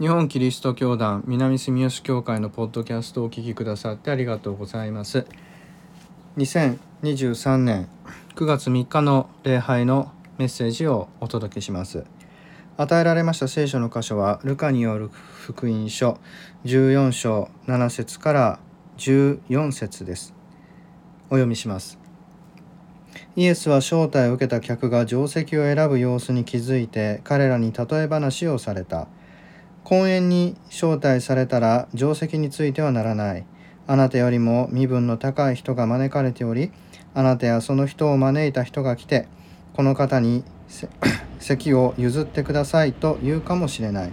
日本キリスト教団南住吉教会のポッドキャストをお聞きくださってありがとうございます。2023年9月3日の礼拝のメッセージをお届けします。与えられました聖書の箇所はルカによる福音書14章7節から14節です。お読みします。イエスは招待を受けた客が定石を選ぶ様子に気づいて彼らに例え話をされた。婚宴に招待されたら定石についてはならない。あなたよりも身分の高い人が招かれておりあなたやその人を招いた人が来てこの方に 席を譲ってくださいと言うかもしれない。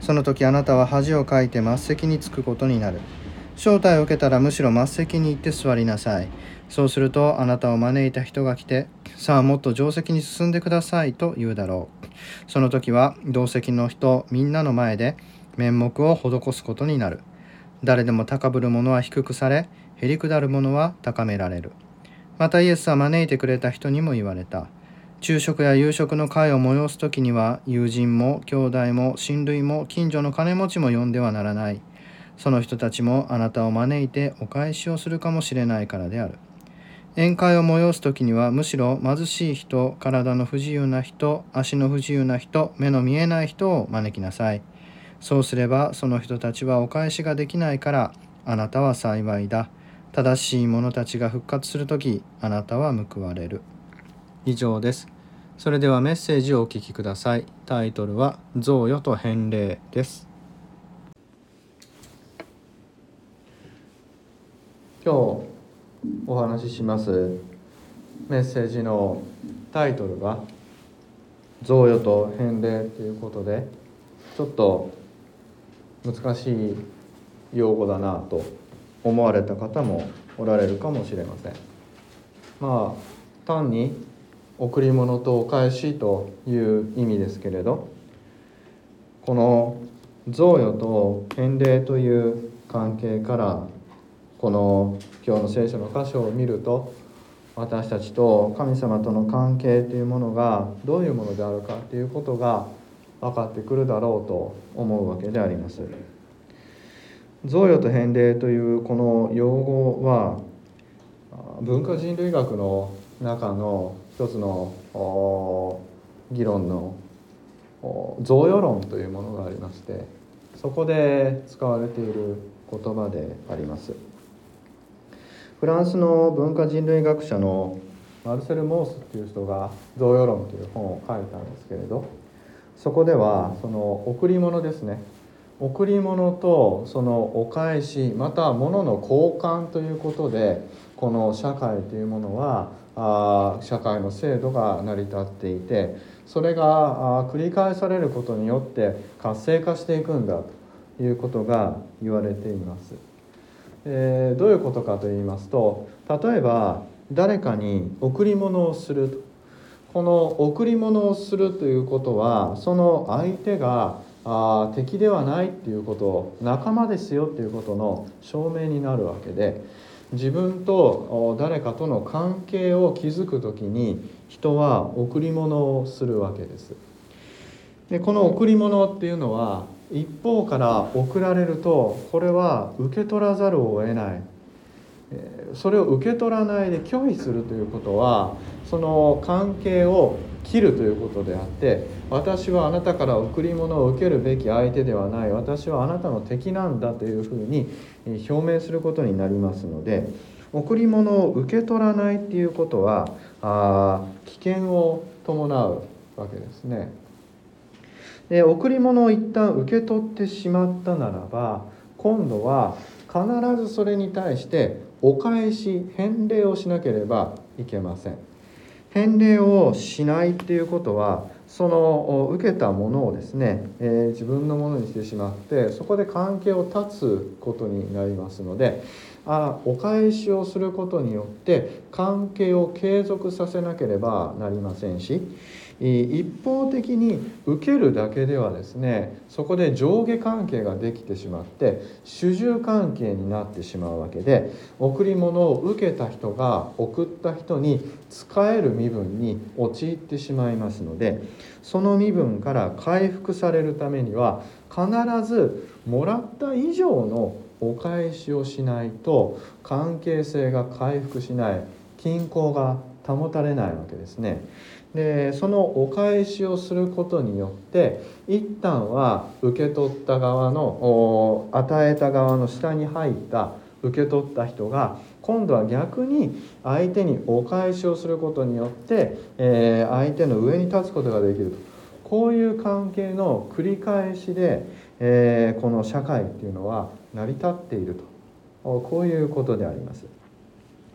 その時あなたは恥をかいて末席に着くことになる。招待を受けたらむしろ末席に行って座りなさい。そうするとあなたを招いた人が来てさあもっと定石に進んでくださいと言うだろう。その時は同席の人みんなの前で面目を施すことになる。誰でも高ぶる者は低くされへりくだる者は高められる。またイエスは招いてくれた人にも言われた。昼食や夕食の会を催す時には友人も兄弟も親類も近所の金持ちも呼んではならない。その人たちもあなたを招いてお返しをするかもしれないからである。宴会を催す時にはむしろ貧しい人体の不自由な人足の不自由な人目の見えない人を招きなさい。そうすればその人たちはお返しができないからあなたは幸いだ。正しい者たちが復活する時あなたは報われる。以上です。それではメッセージをお聞きください。タイトルは贈与と返礼です。今日お話しします。メッセージのタイトルが贈与と返礼ということでちょっと難しい用語だなと思われた方もおられるかもしれません。まあ単に贈り物とお返しという意味ですけれどこの贈与と返礼という関係からこの今日の聖書の箇所を見ると私たちと神様との関係というものがどういうものであるかということが分かってくるだろうと思うわけであります。贈与と返礼というこの用語は文化人類学の中の一つの議論の贈与論というものがありましてそこで使われている言葉であります。フランスの文化人類学者のマルセル・モースっていう人が「贈与論」という本を書いたんですけれどそこではその贈り物ですね贈り物とそのお返しまたは物の交換ということでこの社会というものはあ社会の制度が成り立っていてそれが繰り返されることによって活性化していくんだということが言われています。えー、どういうことかと言いますと例えば誰かに贈り物をするとこの贈り物をするということはその相手があ敵ではないっていうこと仲間ですよっていうことの証明になるわけで自分と誰かとの関係を築く時に人は贈り物をするわけです。でこの贈り物っていうのは一方から送られるとこれは受け取らざるを得ないそれを受け取らないで拒否するということはその関係を切るということであって私はあなたから贈り物を受けるべき相手ではない私はあなたの敵なんだというふうに表明することになりますので贈り物を受け取らないっていうことはあ危険を伴うわけですね。で贈り物を一旦受け取ってしまったならば今度は必ずそれに対してお返し返礼をしなければいけません。返礼をしないっていうことはその受けたものをですね、えー、自分のものにしてしまってそこで関係を断つことになりますのであお返しをすることによって関係を継続させなければなりませんし一方的に受けるだけではですねそこで上下関係ができてしまって主従関係になってしまうわけで贈り物を受けた人が送った人に使える身分に陥ってしまいますのでその身分から回復されるためには必ずもらった以上のお返しをしないと関係性が回復しない均衡が保たれないわけですね。でそのお返しをすることによって一旦は受け取った側の与えた側の下に入った受け取った人が今度は逆に相手にお返しをすることによって、えー、相手の上に立つことができるとこういう関係の繰り返しで、えー、この社会っていうのは成り立っているとこういうことであります。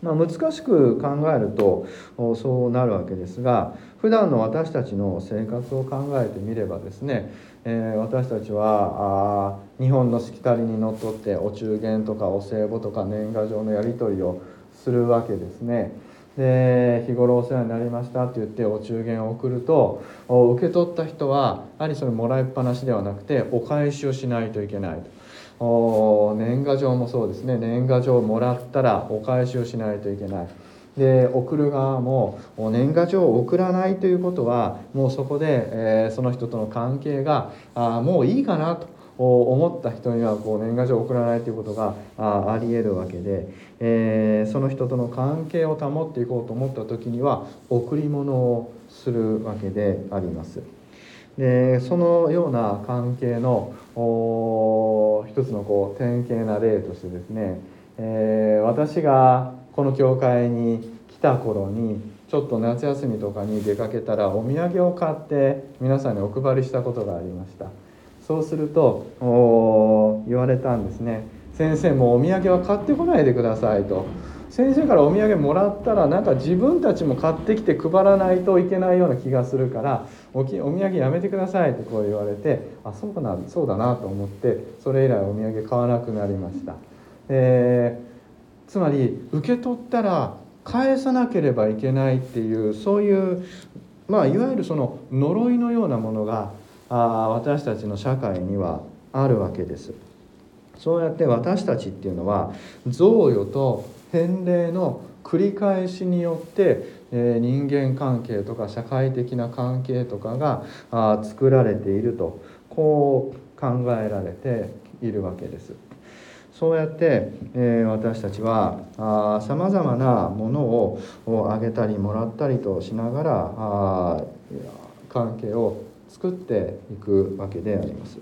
まあ、難しく考えるとそうなるわけですが普段の私たちの生活を考えてみればですね、えー、私たちはあ日本のしきたりにのっとってお中元とかお歳暮とか年賀状のやり取りをするわけですね。で日頃お世話になりましたって言ってお中元を送ると受け取った人はやはりそれもらいっぱなしではなくてお返しをしないといけないと。年賀状もそうですね年賀状をもらったらお返しをしないといけないで送る側も年賀状を送らないということはもうそこで、えー、その人との関係があもういいかなと思った人にはこう年賀状を送らないということがあありえるわけで、えー、その人との関係を保っていこうと思った時には贈り物をするわけであります。でそのような関係の一つのこう典型な例としてですね、えー、私がこの教会に来た頃にちょっと夏休みとかに出かけたらお土産を買って皆さんにお配りしたことがありました。そうすると言われたんですね。先生もうお土産は買ってこないでくださいと。先生からお土産もらったらなんか自分たちも買ってきて配らないといけないような気がするからおきお土産やめてくださいってこう言われてあそうなそうだなと思ってそれ以来お土産買わなくなりました。えー、つまり受け取ったら返さなければいけないっていうそういうまあいわゆるその呪いのようなものがあ私たちの社会にはあるわけです。そうやって私たちっていうのは贈与と洗礼の繰り返しによって、え、人間関係とか社会的な関係とかがあ作られているとこう考えられているわけです。そうやって、えー、私たちはさまざまなものをあげたりもらったりとしながらあ関係を作っていくわけであります。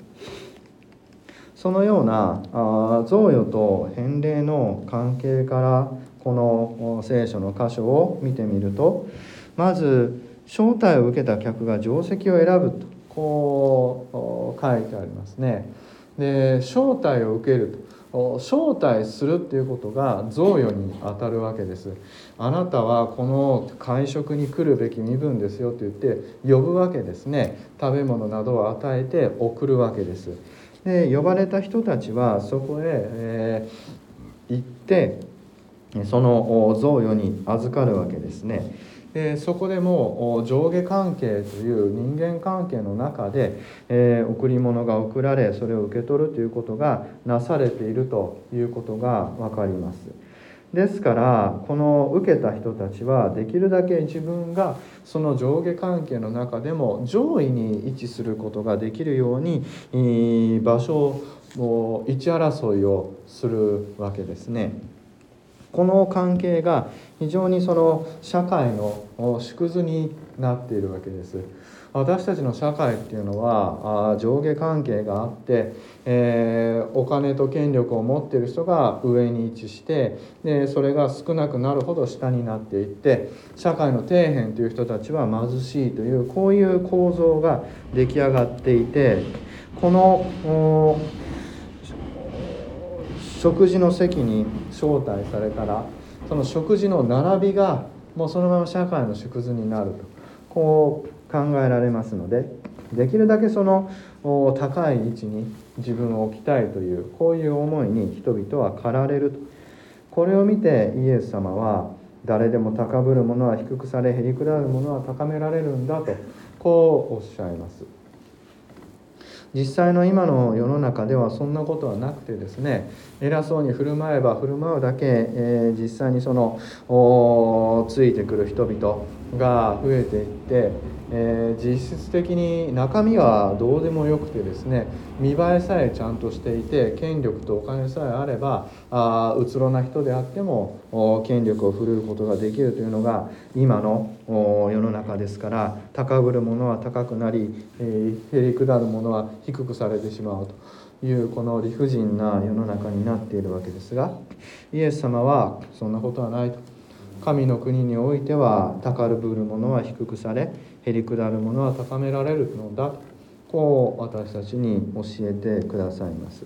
そのようなあ贈与と返礼の関係からこの聖書の箇所を見てみるとまず招待を受けた客が定石を選ぶとこう書いてありますね。で招待を受けると。招待するっていうことが贈与にあたるわけです。あなたはこの会食に来るべき身分ですよと言って呼ぶわけですね。食べ物などを与えて送るわけです。で呼ばれた人たちはそこへ、えー、行ってその贈与に預かるわけですね。でそこでも上下関係という人間関係の中で、えー、贈り物が贈られそれを受け取るということがなされているということが分かります。ですからこの受けた人たちはできるだけ自分がその上下関係の中でも上位に位置することができるように場所を位置争いをするわけですね。この関係が非常にその社会の縮図になっているわけです。私たちの社会っていうのは上下関係があって、えー、お金と権力を持ってる人が上に位置してでそれが少なくなるほど下になっていって社会の底辺という人たちは貧しいというこういう構造が出来上がっていてこの食事の席に招待されたらその食事の並びがもうそのまま社会の縮図になると。こう考えられますのでできるだけその高い位置に自分を置きたいというこういう思いに人々は駆られると。これを見てイエス様は誰でも高ぶる者は低くされへりくだる者は高められるんだとこうおっしゃいます。実際の今の世の中ではそんなことはなくてですね偉そうに振る舞えば振る舞うだけ、えー、実際にそのついてくる人々が増えていってえー、実質的に中身はどうでもよくてですね見栄えさえちゃんとしていて権力とお金さえあればあうつろな人であっても権力を振るうことができるというのが今の世の中ですから高ぶる者は高くなり、えー、へりくだる者は低くされてしまうというこの理不尽な世の中になっているわけですがイエス様はそんなことはないと。神の国においては高ぶる者は低くされへりくだる者は高められるのだこう私たちに教えてくださいます。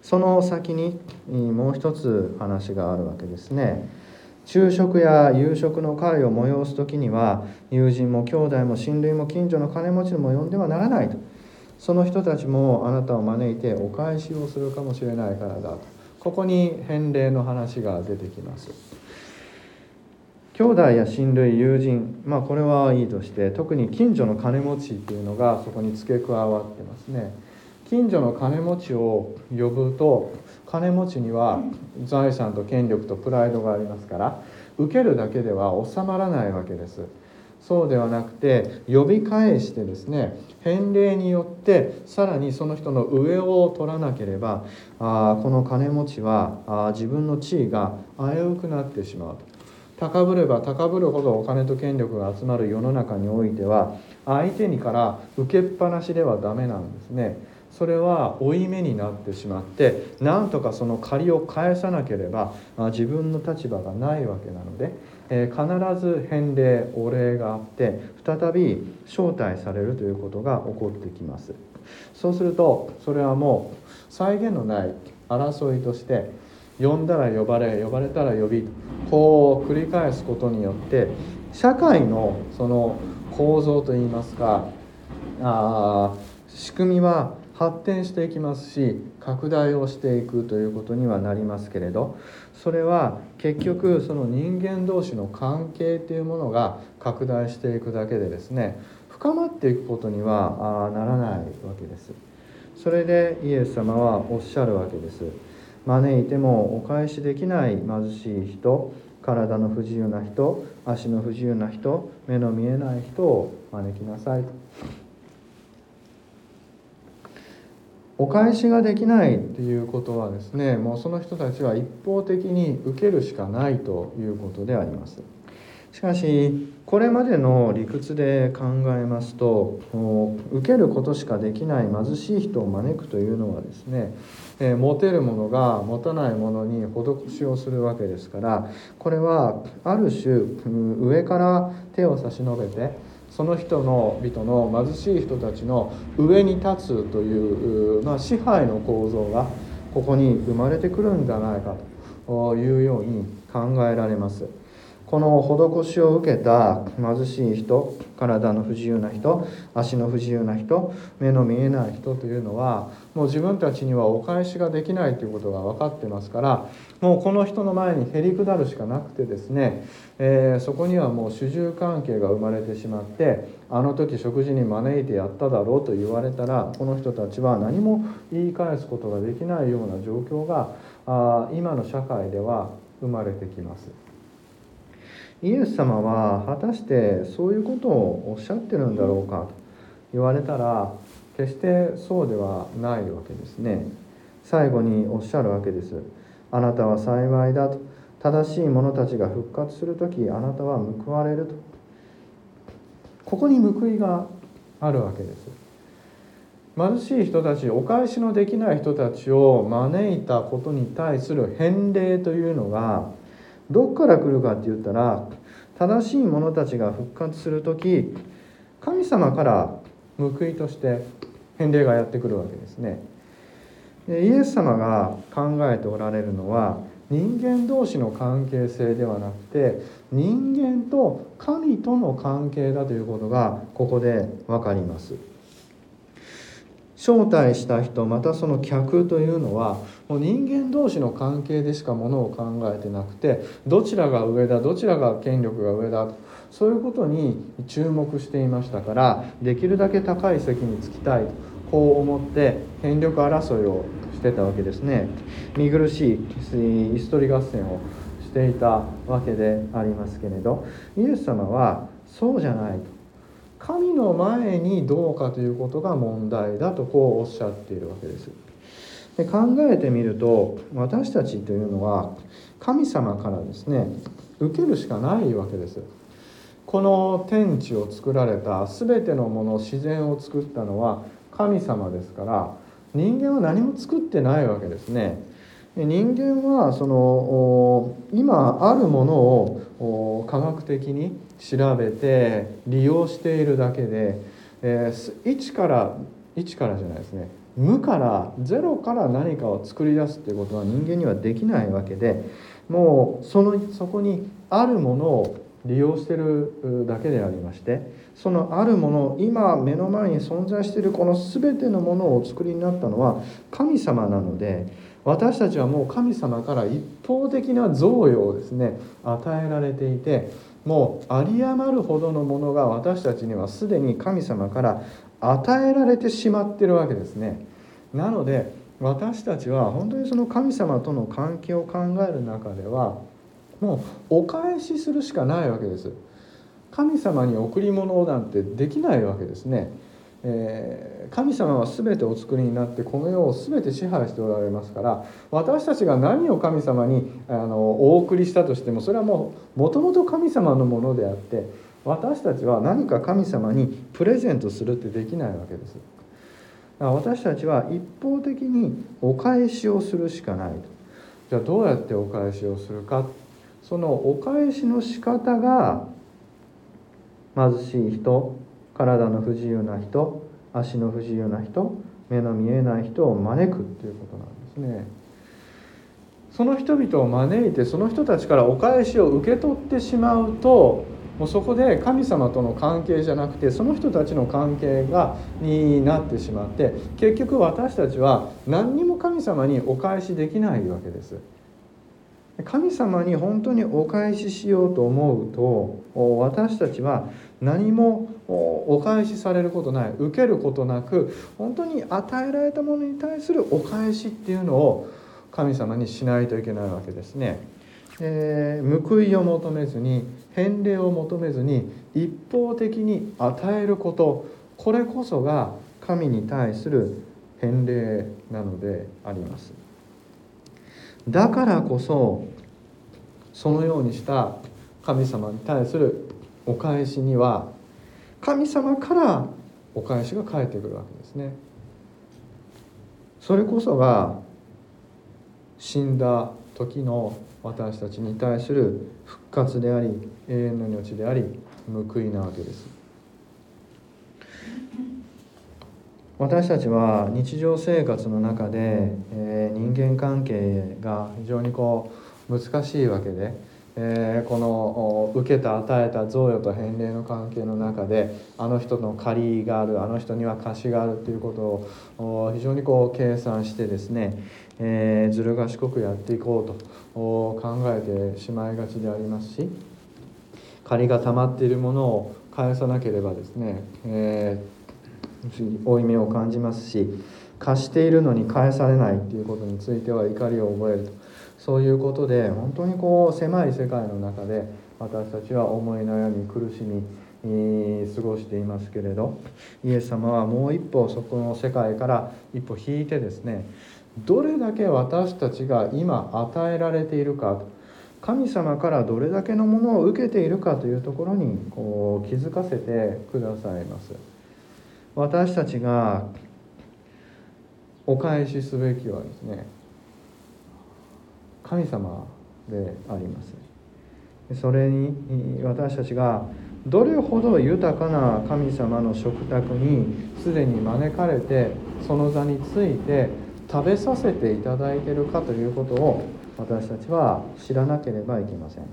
その先にもう一つ話があるわけですね。昼食や夕食の会を催す時には友人も兄弟も親類も近所の金持ちも呼んではならないと。その人たちもあなたを招いてお返しをするかもしれないからだと。ここに返礼の話が出てきます。兄弟や親類友人まあこれはいいとして特に近所の金持ちっていうのがそこに付け加わってますね。近所の金持ちを呼ぶと金持ちには財産と権力とプライドがありますから受けるだけでは収まらないわけです。そうではなくて呼び返してですね返礼によってさらにその人の上を取らなければあこの金持ちはあ自分の地位が危うくなってしまうと。高ぶれば高ぶるほどお金と権力が集まる世の中においては相手にから受けっぱなしではダメなんですね。それは負い目になってしまってなんとかその借りを返さなければ自分の立場がないわけなので、えー、必ず返礼お礼があって再び招待されるということが起こってきます。そうするとそれはもう際限のない争いとして呼んだら呼ばれ呼ばれたら呼びこう繰り返すことによって社会のその構造といいますかあ仕組みは発展していきますし拡大をしていくということにはなりますけれどそれは結局その人間同士の関係というものが拡大していくだけでですね深まっていくことにはならないわけです。それでイエス様はおっしゃるわけです。招いてもお返しできない貧しい人体の不自由な人足の不自由な人目の見えない人を招きなさいお返しができないっていうことはですねもうその人たちは一方的に受けるしかないということであります。しかしこれまでの理屈で考えますと受けることしかできない貧しい人を招くというのはですねえ、持てるものが持たないものに施しをするわけですからこれはある種上から手を差し伸べてその人の人の貧しい人たちの上に立つという、まあ、支配の構造がここに生まれてくるんじゃないかというように考えられます。この施しを受けた貧しい人体の不自由な人足の不自由な人目の見えない人というのはもう自分たちにはお返しができないということが分かってますからもうこの人の前にへりくだるしかなくてですね、えー、そこにはもう主従関係が生まれてしまってあの時食事に招いてやっただろうと言われたらこの人たちは何も言い返すことができないような状況があ今の社会では生まれてきます。イエス様は果たしてそういうことをおっしゃってるんだろうか？と言われたら決してそうではないわけですね。最後におっしゃるわけです。あなたは幸いだと。正しい者たちが復活する時あなたは報われると。ここに報いがあるわけです。貧しい人たちお返しのできない人たちを招いたことに対する返礼というのがどっから来るかって言ったら正しい者たちが復活する時神様から報いとして返礼がやってくるわけですね。でイエス様が考えておられるのは人間同士の関係性ではなくて人間と神との関係だということがここで分かります。招待した人またその客というのはもう人間同士の関係でしかものを考えてなくてどちらが上だどちらが権力が上だとそういうことに注目していましたからできるだけ高い席につきたいとこう思って権力争いをしてたわけですね。見苦しい椅子取り合戦をしていたわけでありますけれどイエス様はそうじゃないと。神の前にどうかということが問題だとこうおっしゃっているわけです。で考えてみると私たちというのは神様からですね受けるしかないわけです。この天地を作られた全てのもの自然を作ったのは神様ですから人間は何も作ってないわけですね。人間はその今あるものを科学的に調べて利用しているだけで、えー、1から1からじゃないですね。無からゼロから何かを作り出すっていうことは人間にはできないわけでもうそのそこにあるものを利用してるだけでありましてそのあるもの今目の前に存在しているこの全てのものをお作りになったのは神様なので私たちはもう神様から一方的な贈与をですね与えられていてもう有り余るほどのものが私たちにはすでに神様から与えられてしまってるわけですね。なので私たちは本当にその神様との関係を考える中ではもうお返しするしかないわけです。神様に贈り物なんてできないわけですね。えー、神様は全てお作りになってこの世を全て支配しておられますから私たちが何を神様にあのお送りしたとしてもそれはもうもともと神様のものであって私たちは何か神様にプレゼントするってできないわけです。私たちは一方的にお返しをするしかないと。じゃあどうやってお返しをするかそのお返しの仕方が貧しい人体の不自由な人足の不自由な人目の見えない人を招くっていうことなんですねその人々を招いてその人たちからお返しを受け取ってしまうともうそこで神様との関係じゃなくてその人たちの関係がになってしまって結局私たちは何にも神様にお返しできないわけです。神様に本当にお返ししようと思うと私たちは何もお返しされることない受けることなく本当に与えられたものに対するお返しっていうのを神様にしないといけないわけですね。えー、報いを求めずに返礼を求めずに一方的に与えることこれこそが神に対する返礼なのでありますだからこそそのようにした神様に対するお返しには神様からお返しが返ってくるわけですね。それこそが死んだ時の私たちに対する復活であり永遠の命であり報いなわけです。私たちは日常生活の中で、えー、人間関係が非常にこう難しいわけで、えー、この受けた与えた贈与と返礼の関係の中であの人の借りがあるあの人には貸しがあるということを非常にこう計算してですね、えー、ずる賢くやっていこうと考えてしまいがちでありますし借りが溜まっているものを返さなければですね、えー、負い目を感じますし貸しているのに返されないっていうことについては怒りを覚えると。そういうことで本当にこう狭い世界の中で私たちは思い悩み苦しみ過ごしていますけれどイエス様はもう一歩そこの世界から一歩引いてですねどれだけ私たちが今与えられているか神様からどれだけのものを受けているかというところにこう気づかせてくださいます。私たちがお返しすべきはですね神様であります。それに私たちがどれほど豊かな神様の食卓にすでに招かれてその座について食べさせていただいてるかということを私たちは知らなければいけません。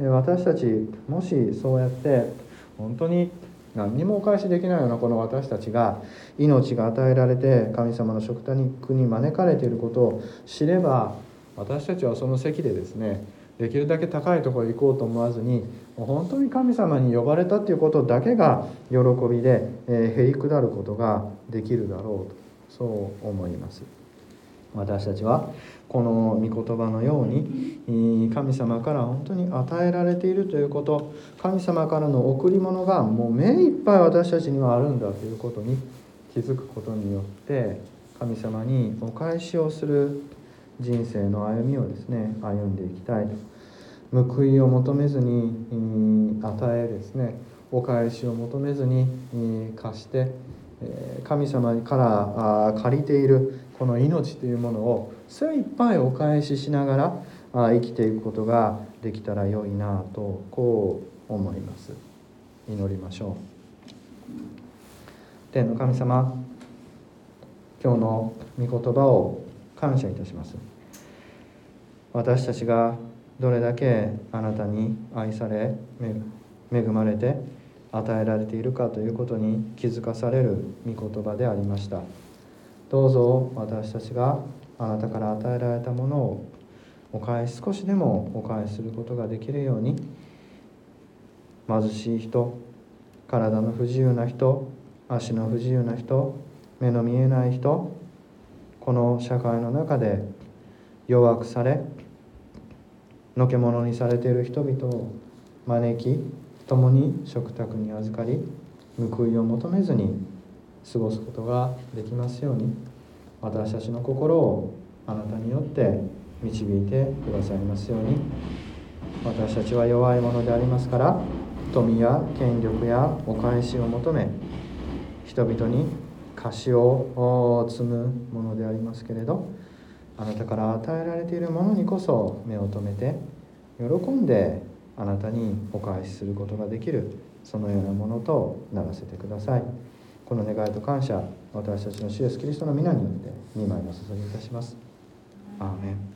で私たちもしそうやって本当に何にもお返しできないようなこの私たちが命が与えられて神様の食卓に招かれていることを知れば私たちはその席でですねできるだけ高いところへ行こうと思わずにもう本当に神様に呼ばれたということだけが喜びで、え、へり下ることができるだろうとそう思います。私たちはこの御言葉のように神様から本当に与えられているということ神様からの贈り物がもう目いっぱい私たちにはあるんだということに気づくことによって神様にお返しをする人生の歩みをですね歩んでいきたいと。報いを求めずに与えですねお返しを求めずに貸して神様から借りているこの命というものを精一杯お返ししながら生きていくことができたら良いなとこう思います。祈りましょう。天の神様今日の御言葉を感謝いたします。私たちがどれだけあなたに愛され恵まれて与えられているかということに気づかされる御言葉でありました。どうぞ私たちがあなたから与えられたものをお返し少しでもお返しすることができるように貧しい人体の不自由な人足の不自由な人目の見えない人この社会の中で弱くされのけ者にされている人々を招き共に食卓に預かり報いを求めずに過ごすことができますように私たちの心をあなたによって導いてくださいますように。私たちは弱いものでありますから富や権力やお返しを求め人々に貸しを積むものでありますけれどあなたから与えられているものにこそ目を留めて喜んであなたにお返しすることができるそのようなものとならせてください。この願いと感謝私たちの主イエスキリストの皆によって2枚お注ぎいたします。アーメン。